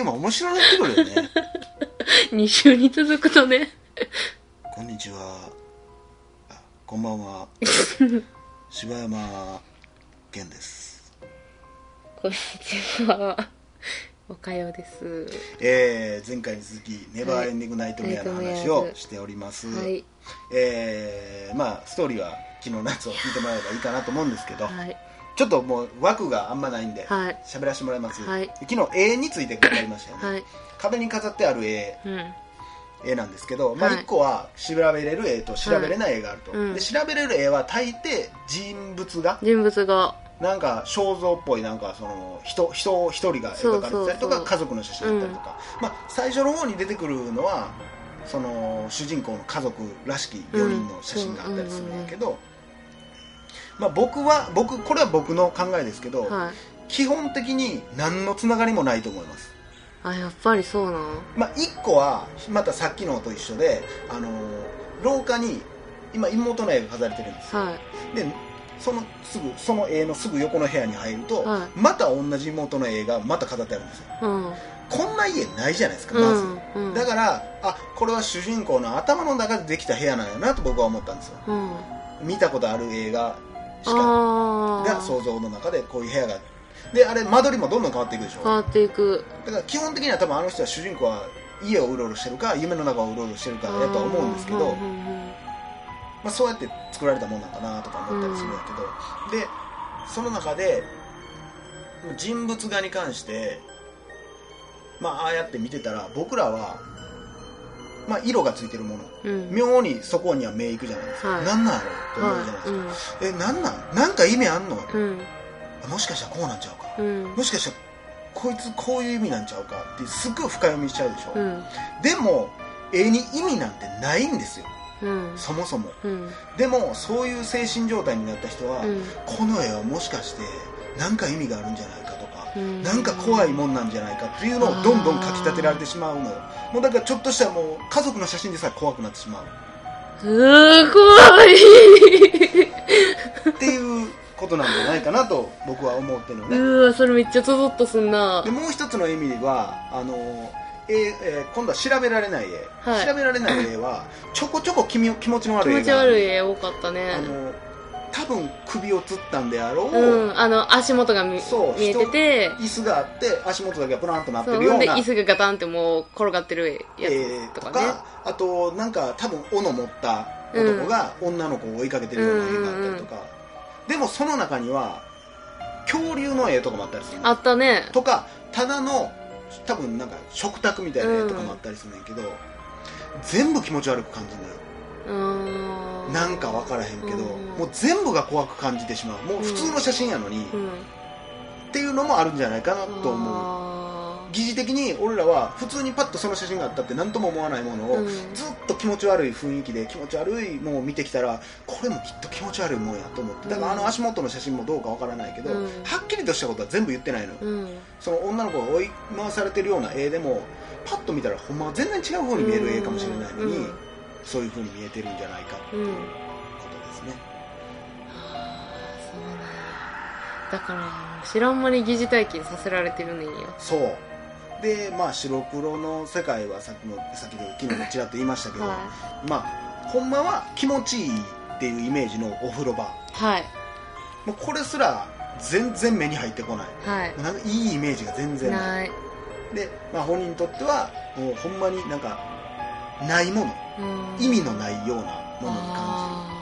テーマ面白くなってくるよね。2週に続くとね。こんにちは。あこんばんは。柴山健です。こんにちは。おかよです。えー、前回に続き「ネバーエンディング・ナイトメア」の話をしております、はいえー、まあストーリーは昨日のやつを聞いてもらえばいいかなと思うんですけど、はいちょっともう枠があんまないんではい。喋らせてもらいます、はい。昨日絵について語りましたよね、はい。壁に飾ってある絵。うん。絵なんですけど、まあ、はい。1個は調べれる絵と調べれない絵があると、うん。で調べれる絵は大抵人物が人物がなんか肖像っぽいなんかその人人一人が描かれてたりとか家族の写真だったりとか、まあ、最初の方に出てくるのはその主人公の家族らしき4人の写真があったりするんだけど、まあ、僕は僕これは僕の考えですけど、はい。基本的に何のつながりもないと思います。あやっぱりそうなん？まあ、1個はまたさっきのと一緒で、あのー廊下に今妹の絵が飾られてるんですよ。はい。でそのすぐその絵のすぐ横の部屋に入ると、はい。また同じ妹の絵がまた飾ってあるんですよ。うん。こんな家ないじゃないですかまず、うんうん。だからあこれは主人公の頭の中でできた部屋なんやなと僕は思ったんですよ。うん。見たことある映画しか。ああが想像の中でこういう部屋がであれ間取りもどんどん変わっていくでしょ。変わっていく。だから基本的には多分あの人は主人公は家をうろうろしてるか夢の中をうろうろしてるかやとは思うんですけど、うんうんうんまあ、そうやって作られたもんなんかなとか思ったりするんやけど、でその中で人物画に関してまあああやって見てたら僕らは、まあ、色がついてるもの。うん。妙にそこには目いくじゃないですか、はい。なんなんやろって思うじゃないですか、はい。えなんなん？なんか意味あんの、うん。もしかしたらこうなんちゃうか。うん。もしかしたらこいつこういう意味なんちゃうかってすっごい深読みしちゃうでしょ、うん。でも絵に意味なんてないんですよ。うん。そもそも。うん。でもそういう精神状態になった人は、うん。この絵はもしかして何か意味があるんじゃないかとか、うん。なんか怖いもんなんじゃないかっていうのをどんどんかき立てられてしまうのよ。もうだからちょっとしたらもう家族の写真でさえ怖くなってしまう。すごい。っていうことなんじゃないかなと僕は思ってるのね。うわそれめっちゃゾゾッとすんな。でもう一つの意味ではあのえーえー今度は調べられない絵、はい。調べられない絵はちょこちょこ気み気持ちの気持ち悪い絵が悪い絵多かったね。あの多分首をつったんであろう、うんあの足元が見そう見えてて。椅子があって足元だけがプランとなってそうるようんで椅子がガタンってもう転がってるやえーつとかね、とかあとなんか多分斧持った男が女の子を追いかけてるような絵があったりとか、でもその中には恐竜の絵とかもあったりするの。あったね。とかただの多分なんか食卓みたいな絵とかもあったりするんやけど、全部気持ち悪く感じるのよなんか分からへんけど、うん。もう全部が怖く感じてしまう。もう普通の写真やのに、うん。っていうのもあるんじゃないかなと思う。あ疑似的に俺らは普通にパッとその写真があったって何とも思わないものを、うん。ずっと気持ち悪い雰囲気で気持ち悪いのを見てきたらこれもきっと気持ち悪いもんやと思って。だからあの足元の写真もどうかわからないけど、うん。はっきりとしたことは全部言ってないのうん。その女の子が追い回されてるような絵でもパッと見たらほんまは全然違う方に見える絵かもしれないのに、うんそういう風に見えてるんじゃないかってうん。いうことですね、そうなんやだから知らん間に疑似体験させられてるねんやそう。でまあ白黒の世界はさっきもさっきの昨日もちらっと言いましたけど、はまあほんまは気持ちいいっていうイメージのお風呂場。いはい。もうこれすら全然目に入ってこない。はい。なんかいいイメージが全然ない。ない。で、まあ、本人にとってはもうほんまになんかないもの。うん。意味のないようなものに感あじる。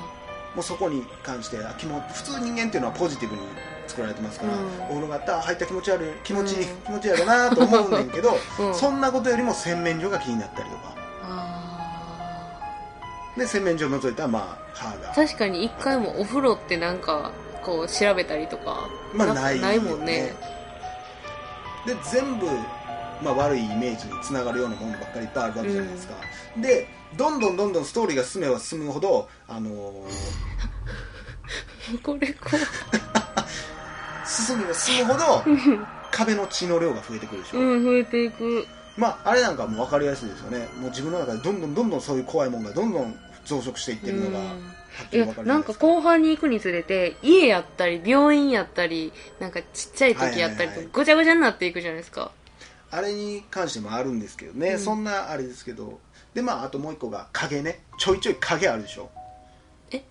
もうそこに関してあ気も普通人間っていうのはポジティブに作られてますから、うん。お風呂があったら入った気持ち悪い気持ちいい、うん。気持ちいいやろなと思うねんけど、ー うん。そんなことよりも洗面所が気になったりとか。あで洗面所を除いたらまあ歯が。ー確かに一回もお風呂ってなんかこう調べたりとかまあないないもんね。で全部、まあ、悪いイメージにつながるようなものばっかりいっぱいあるわけじゃないですか、でどんどんどんどんストーリーが進めば進むほど、あのー これこ 進めば進むほど壁の血の量が増えてくるでしょ、ううん増えていく。まああれなんかもう分かりやすいですよね。もう自分の中でどんどんどんどんそういう怖いものがどんどん増殖していってるのがはっきりいやなんか後半に行くにつれて家やったり病院やったりなんかちっちゃい時やったりとごちゃごちゃになっていくじゃないですかあれに関してもあるんですけどね、うん。そんなあれですけど。でまああともう一個が影ね。ちょいちょい影あるでしょ。え？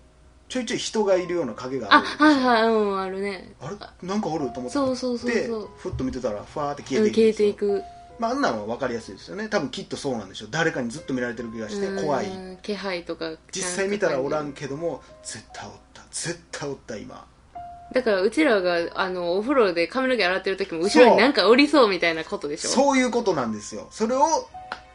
ちょいちょい人がいるような影がああるはいはい。うんあるね。あれ？なんかおると思って。そうそうそうでそう。ふっと見てたらふわーって消うんえていく消えていく。まあ、あんなのは分かりやすいですよね。多分きっとそうなんでしょ。う誰かにずっと見られてる気がして怖い。うん気配とか。実際見たらおらんけども絶対おった絶対おった今だからうちらがあのお風呂で髪の毛洗ってる時も後ろになんかおりそうみたいなことでしょ？そういうことなんですよ。それを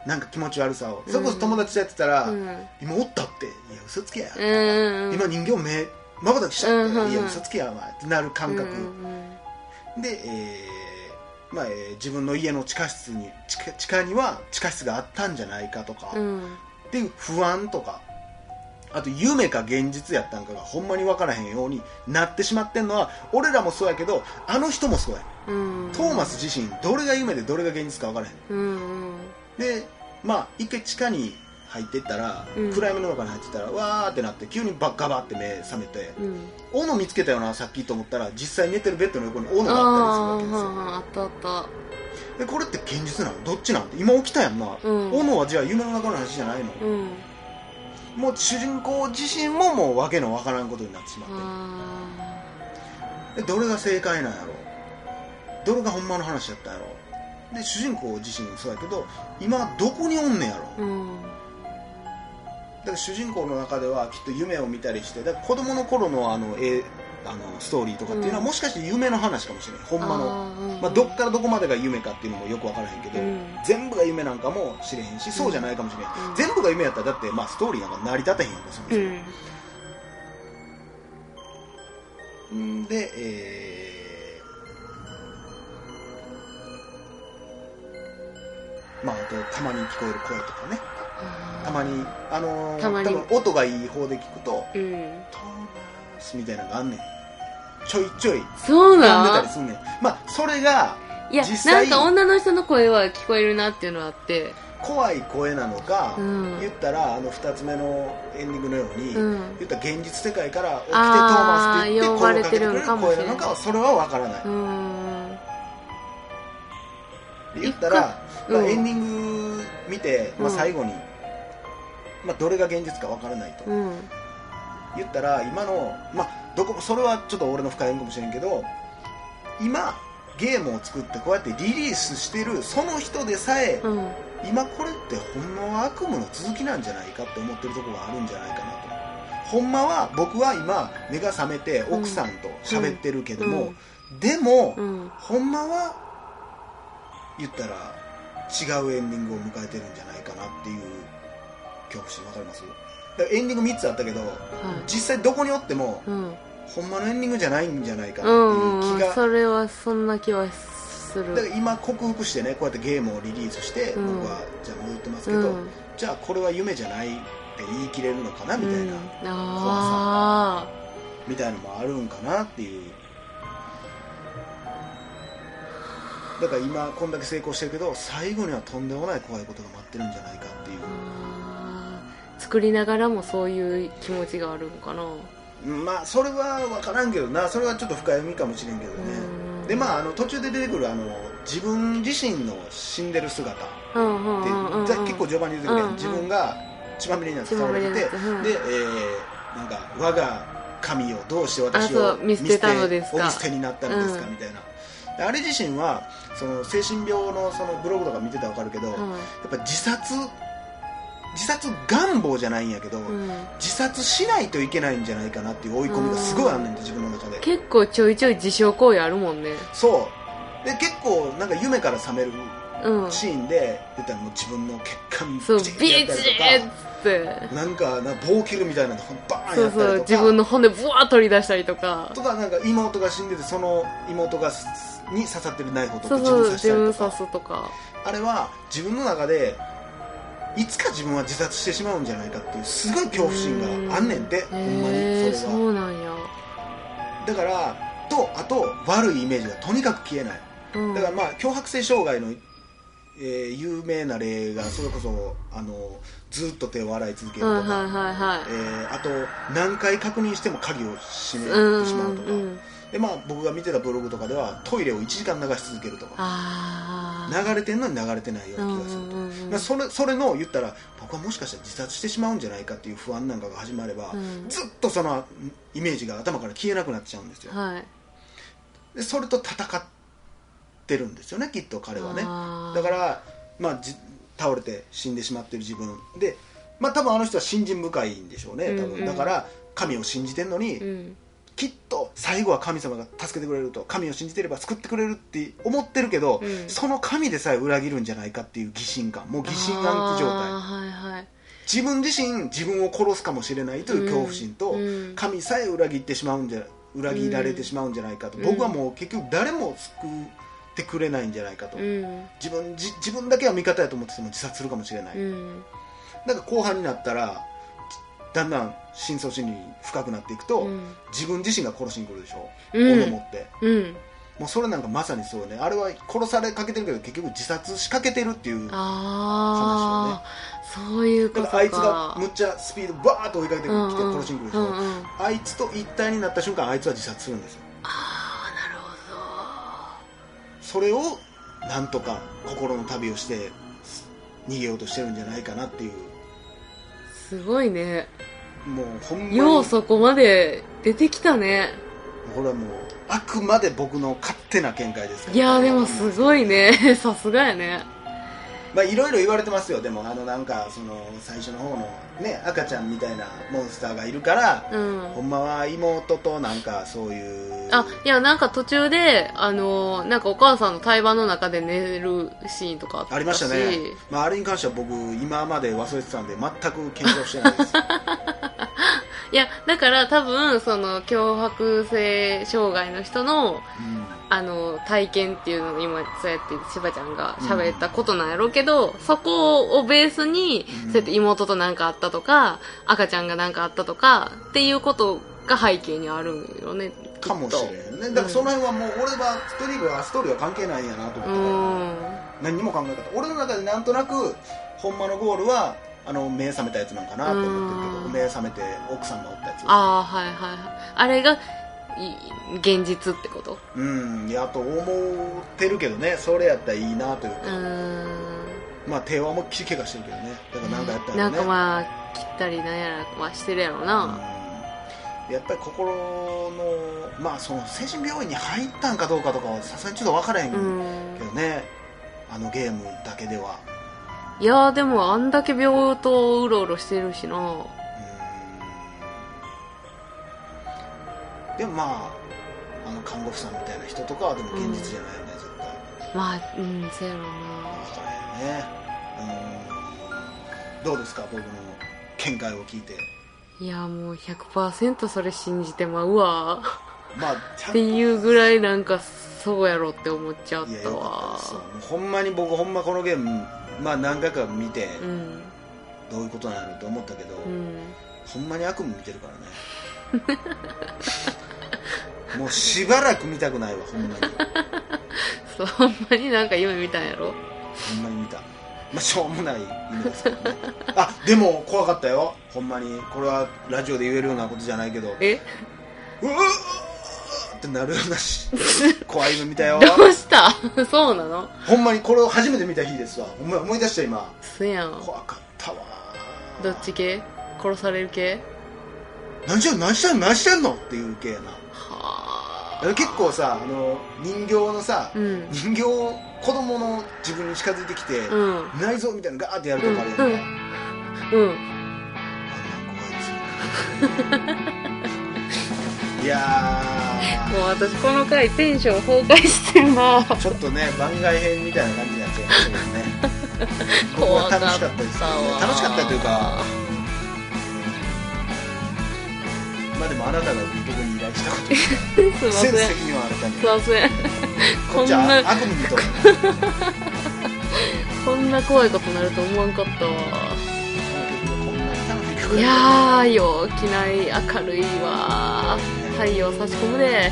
なんか気持ち悪さを。それこそ友達とやってたら、うん。今おったっていや嘘つけや、うんうんうん。今人形目まばたきしちゃって、うんうんうん。いや嘘つけやお前。ってなる感覚、うんうんで、えーまあえー自分の家の地下室に地下地下には地下室があったんじゃないかとか、うんうん。っていう不安とかあと夢か現実やったんかがほんまに分からへんようになってしまってんのは俺らもそうやけどあの人もそうやうん。トーマス自身どれが夢でどれが現実か分からへん。うんうん。でまあ一回地下に入っていったら、うん。暗闇の中に入ってったらわーってなって急にバッガバって目覚めてうん。斧見つけたよなさっきと思ったら実際寝てるベッドの横に斧あがああったりするわああったあった。けですよでこれって現実なの？どっちなん？て今起きたやんな、うん。斧はじゃあ夢の中の話じゃないの、うんもう主人公自身ももう訳のわからんことになってしまって。どれが正解なんやろどれがほんまの話やったんやろで主人公自身そうやけど今どこにおんねやろーうん。だから主人公の中ではきっと夢を見たりしてだから子供の頃のあの絵あのストーリーとかっていうのは、うん。もしかして夢の話かもしれない。ほんまの。まあ、どっからどこまでが夢かっていうのもよく分からへんけど、うん。全部が夢なんかもしれへんしそうじゃないかもしれへん、うん。全部が夢やったらだって、まあ、ストーリーなんか成り立てへんやんかそもそもうん。んで、えーまあ、あとたまに聞こえる声とかね。たまに、あのーたまに。多分音がいい方で聞くとうん「トーマス」みたいなのがあんねんちょいちょいそう飛ん？でたりすんねん。まあそれがいや実際なんか女の人の声は聞こえるなっていうのはあって。怖い声なのか、うん。言ったらあの2つ目のエンディングのように、うん。言ったら現実世界から起きてトーマスって言って声をかけてくれる声なのかはそれは分からない、うん。で言ったら、まあ、うん。エンディング見て、まあ、うん。最後に、まあ、どれが現実か分からないと、うん。言ったら今の、まあ、どこそれはちょっと俺の深読みかもしれんけど今ゲームを作ってこうやってリリースしてるその人でさえ、うん。今これってほんまは悪夢の続きなんじゃないかって思ってるところがあるんじゃないかなと。ほんまは僕は今目が覚めて奥さんと喋ってるけども、でも、うん。ほんまは言ったら違うエンディングを迎えてるんじゃないかなっていう恐怖心わかります？エンディング3つあったけどはい。実際どこにおってもうん。ほんまのエンディングじゃないんじゃないかっていう気が、それはそんな気はする。だから今克服してねこうやってゲームをリリースして、うん。僕はじゃあ戻ってますけど、うん。じゃあこれは夢じゃないって言い切れるのかなみたいな、うん。あみたいなのもあるんかなっていう。だから今こんだけ成功してるけど最後にはとんでもない怖いことが待ってるんじゃないかっていう作りながらもそういう気持ちがあるのかな。まあそれは分からんけどな。それはちょっと深読みかもしれんけどね。うん。でまああの途中で出てくるあの自分自身の死んでる姿って結構序盤に出てくるやん、自分が血まみれになって倒れててで、えーなんか我が神をどうして私をう見捨てたのですか。お見捨てになったのですか、うんみたいな。であれ自身はその精神病のそのブログとか見てたら分かるけど、やっぱ自殺自殺願望じゃないんやけど、うん。うん自殺しないといけないんじゃないかなっていう追い込みがすごいあんねんて自分の中で。結構ちょいちょい自傷行為あるもんね。そう。で結構なんか夢から覚めるうんシーンで言ったらもう自分の血管そうビーチーって。なんかな棒切るみたいなのバーンそうそうやったりとか。自分の骨ブワー取り出したりとか。とかなんか妹が死んでてその妹がに刺さってるナイフを取そうって自分分刺したりとか。あれは自分の中でいつか自分は自殺してしまうんじゃないかっていうすごい恐怖心があんねんてほんまに。それは。そうなんや。だからとあと悪いイメージがとにかく消えない。うん。だからまあ強迫性障害の、えー有名な例がそれこそあのずっと手を洗い続けるとか、はいはいえーあと何回確認しても鍵を閉めうんてしまうとか、うんでまあ僕が見てたブログとかではトイレを1時間流し続けるとか。ああー流れてんのに流れてないような気がすると、うんうんうんうん。まあそれそれの言ったら僕はもしかしたら自殺してしまうんじゃないかっていう不安なんかが始まれば、うん。ずっとそのイメージが頭から消えなくなっちゃうんですよ。はい。でそれと戦ってるんですよねきっと彼はね。だから、まあ、じ倒れて死んでしまってる自分。で、まあ、多分あの人は信心深いんでしょうね多分、うんうん。だから神を信じてんのに、うんきっと最後は神様が助けてくれると神を信じてれば救ってくれるって思ってるけど、うん。その神でさえ裏切るんじゃないかっていう疑心感もう疑心暗鬼状態。はいはい。自分自身自分を殺すかもしれないという恐怖心と、うん。神さえ裏切ってしまうんじゃ裏切られてしまうんじゃないかと、うん。僕はもう結局誰も救ってくれないんじゃないかと、うん。自分じ自分だけは味方やと思ってても自殺するかもしれない、うん。なんか後半になったらだんだん深層心理深くなっていくと、うん。自分自身が殺しに来るでしょ、うん。斧持って。うん。もうそれなんかまさにそうね。あれは殺されかけてるけど結局自殺しかけてるっていうだああ、そういうことか。あいつがむっちゃスピードバーッと追いかけてきて殺しに来るでしょ、うんうん。あいつと一体になった瞬間あいつは自殺するんですよ。ああなるほそれをなんとか心の旅をして逃げようとしてるんじゃないかなっていうどすごいね。もうほんまに。ようそこまで出てきたね。これはもうあくまで僕の勝手な見解ですから。いやーでもすごいね。さすがやねまあいろいろ言われてますよ。でもあのなんかその最初の方のね赤ちゃんみたいなモンスターがいるから、うん。ほんまは妹となんかそういうあいやなんか途中であのーなんかお母さんの対話の中で寝るシーンとかありましたね、まあ、あれに関しては僕今まで忘れてたんで全く検証してないです。いやだから多分その強迫性障害の人のうんあの体験っていうのを今そうやってしばちゃんが喋ったことなんやろうけど、そこをベースに、うん。そうやって妹と何かあったとか赤ちゃんが何かあったとかっていうことが背景にあるんよねかもしれんね。だからその辺はもう俺はストーリーはストーリーは関係ないんやなとう思って、ん。何にも考え方俺の中でなんとなくほんまのゴールはあの目覚めたやつなんかなと思ってるけどうん。目覚めて奥さんがおったやつ。ああはいはいはい。あれがい現実ってこと？うんいやと思ってるけどねそれやったらいいなというか、まあ手は思いっきり怪我してるけどね。だからなんかやったらね。なんかまあ切ったりなんやらはしてるやろうな、うん。やっぱり心のまあその精神病院に入ったんかどうかとかはさすがにちょっと分からへんけうん。どね、あのゲームだけでは。いやでもあんだけ病棟うろうろしてるしなでもまああの看護婦さんみたいな人とかはでも現実じゃないよね、絶対。まあうんそうやろうな。分からへんね。うんどうですか僕の見解を聞いて。いやもう100%それ信じてまうわ。まあ っていうぐらいなんかそうやろって思っちゃったわ。ほんまに僕ほんまこのゲームまあ何回か見てうん。どういうことなんやろうと思ったけど、うん。ほんまに悪夢見てるからね もうしばらく見たくないわほんまに。そうほんまになんか夢見たんやろ？ほんまに見た。まあしょうもない夢ですけどね。あでも怖かったよ。ほんまに。これはラジオで言えるようなことじゃないけど。え？うわーってなるようなし 怖い夢見たよ。どうした？そうなの？ほんまにこれを初めて見た日ですわ。思い出した今。すやん。怖かったわどっち系？殺される系？何してんの？何してんの？何してんの？っていう系やな。はあ。結構さあの人形のさ、うん。人形子供の自分に近づいてきて、うん。内臓みたいなのガーってやるとかあるやんか、うん。うん。あんなん怖いですよいやもう私この回テンション崩壊してるな。ーちょっとね番外編みたいな感じになっちゃいましたけどね。僕は楽しかったです。よねわ。楽しかったというかまあでもあなたが僕に依頼したことですいません。全責任はあなたにすいませんこ悪夢にとこんな怖いことになると思わんかったわいやー陽気ない明るいわ。太陽差し込むでえ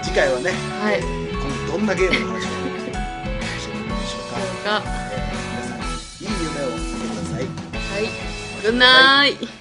ー次回はね、はい。えーどんなゲームの話をしているでしょうか、えー皆さんいい夢を見てください。はい。グッナイ